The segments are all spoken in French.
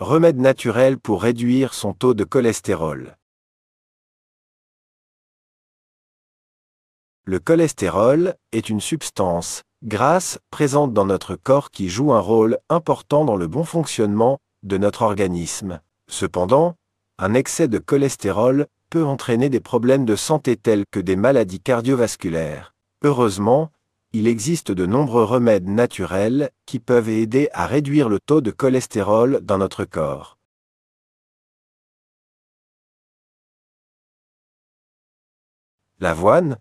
Remède naturel pour réduire son taux de cholestérol. Le cholestérol est une substance grasse présente dans notre corps qui joue un rôle important dans le bon fonctionnement de notre organisme. Cependant, un excès de cholestérol peut entraîner des problèmes de santé tels que des maladies cardiovasculaires. Heureusement, il existe de nombreux remèdes naturels qui peuvent aider à réduire le taux de cholestérol dans notre corps. L'avoine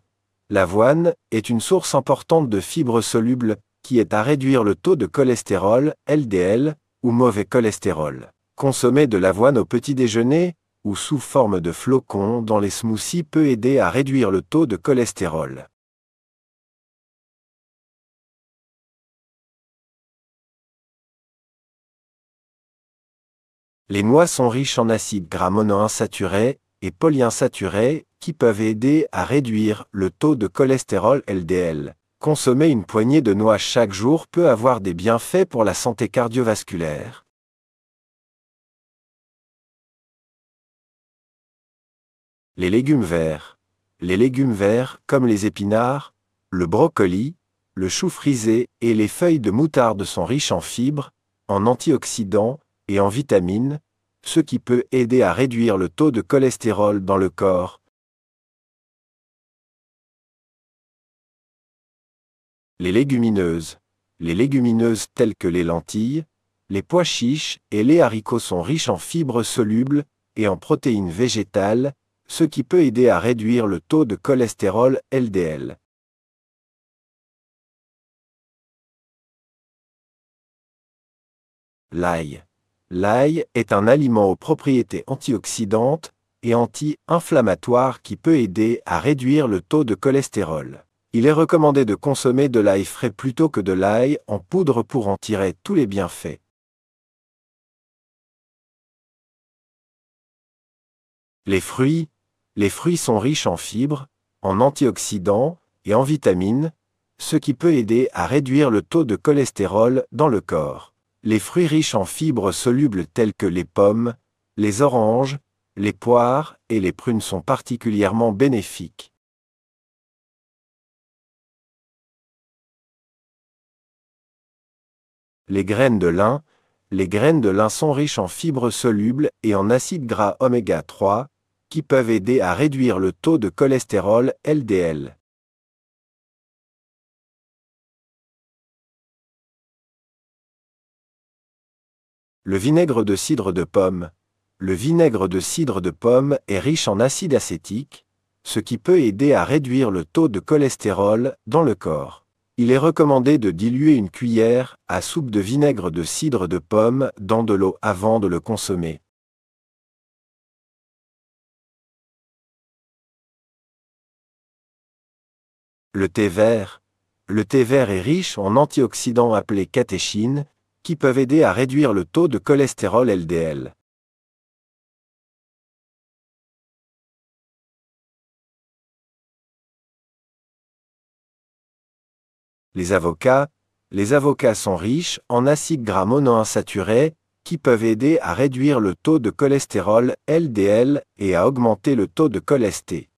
L'avoine est une source importante de fibres solubles qui est à réduire le taux de cholestérol, LDL, ou mauvais cholestérol. Consommer de l'avoine au petit déjeuner ou sous forme de flocons dans les smoothies peut aider à réduire le taux de cholestérol. Les noix sont riches en acides gras monoinsaturés et polyinsaturés qui peuvent aider à réduire le taux de cholestérol LDL. Consommer une poignée de noix chaque jour peut avoir des bienfaits pour la santé cardiovasculaire. Les légumes verts. Les légumes verts, comme les épinards, le brocoli, le chou frisé et les feuilles de moutarde sont riches en fibres, en antioxydants et en vitamines, ce qui peut aider à réduire le taux de cholestérol dans le corps. Les légumineuses. Les légumineuses telles que les lentilles, les pois chiches et les haricots sont riches en fibres solubles et en protéines végétales, ce qui peut aider à réduire le taux de cholestérol LDL. L'ail. L'ail est un aliment aux propriétés antioxydantes et anti-inflammatoires qui peut aider à réduire le taux de cholestérol. Il est recommandé de consommer de l'ail frais plutôt que de l'ail en poudre pour en tirer tous les bienfaits. Les fruits. Les fruits sont riches en fibres, en antioxydants et en vitamines, ce qui peut aider à réduire le taux de cholestérol dans le corps les fruits riches en fibres solubles tels que les pommes, les oranges, les poires et les prunes sont particulièrement bénéfiques. Les graines de lin, les graines de lin sont riches en fibres solubles et en acides gras oméga 3, qui peuvent aider à réduire le taux de cholestérol LDL. Le vinaigre de cidre de pomme. Le vinaigre de cidre de pomme est riche en acide acétique, ce qui peut aider à réduire le taux de cholestérol dans le corps. Il est recommandé de diluer une cuillère à soupe de vinaigre de cidre de pomme dans de l'eau avant de le consommer. Le thé vert. Le thé vert est riche en antioxydants appelés catéchines, qui peuvent aider à réduire le taux de cholestérol LDL. Les avocats. Les avocats sont riches en acides gras monoinsaturés qui peuvent aider à réduire le taux de cholestérol LDL et à augmenter le taux de cholesté.